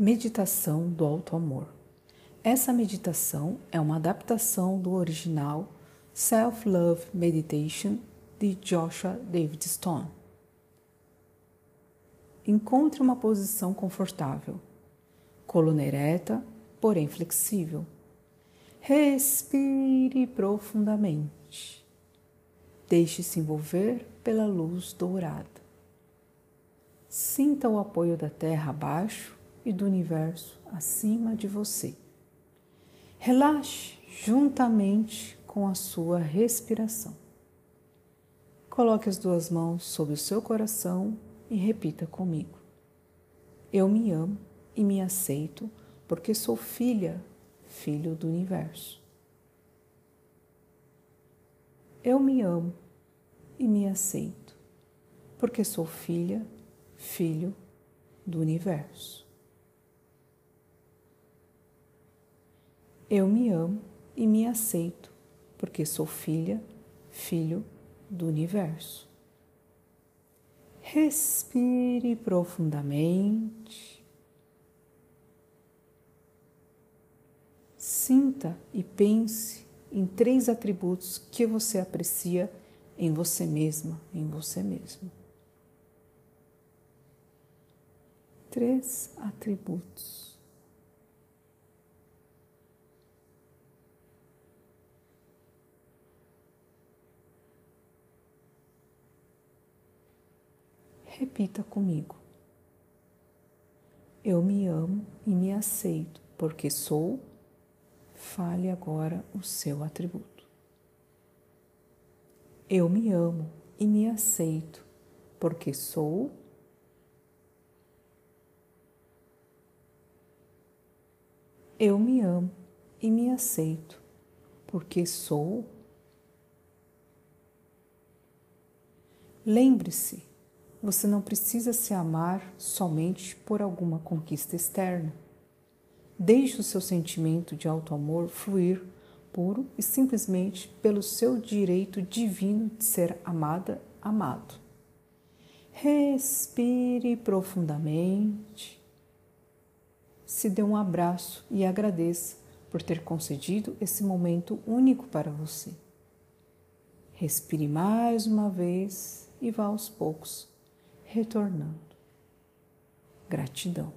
Meditação do Alto Amor. Essa meditação é uma adaptação do original Self-Love Meditation de Joshua David Stone. Encontre uma posição confortável, coluna ereta, porém flexível. Respire profundamente. Deixe-se envolver pela luz dourada. Sinta o apoio da terra abaixo e do universo acima de você. Relaxe juntamente com a sua respiração. Coloque as duas mãos sobre o seu coração e repita comigo. Eu me amo e me aceito porque sou filha, filho do universo. Eu me amo e me aceito porque sou filha, filho do universo. Eu me amo e me aceito, porque sou filha, filho do universo. Respire profundamente. Sinta e pense em três atributos que você aprecia em você mesma, em você mesmo. Três atributos. Repita comigo. Eu me amo e me aceito porque sou. Fale agora o seu atributo. Eu me amo e me aceito porque sou. Eu me amo e me aceito porque sou. Lembre-se você não precisa se amar somente por alguma conquista externa. Deixe o seu sentimento de auto-amor fluir puro e simplesmente pelo seu direito divino de ser amada, amado. Respire profundamente. Se dê um abraço e agradeça por ter concedido esse momento único para você. Respire mais uma vez e vá aos poucos retornando. Gratidão.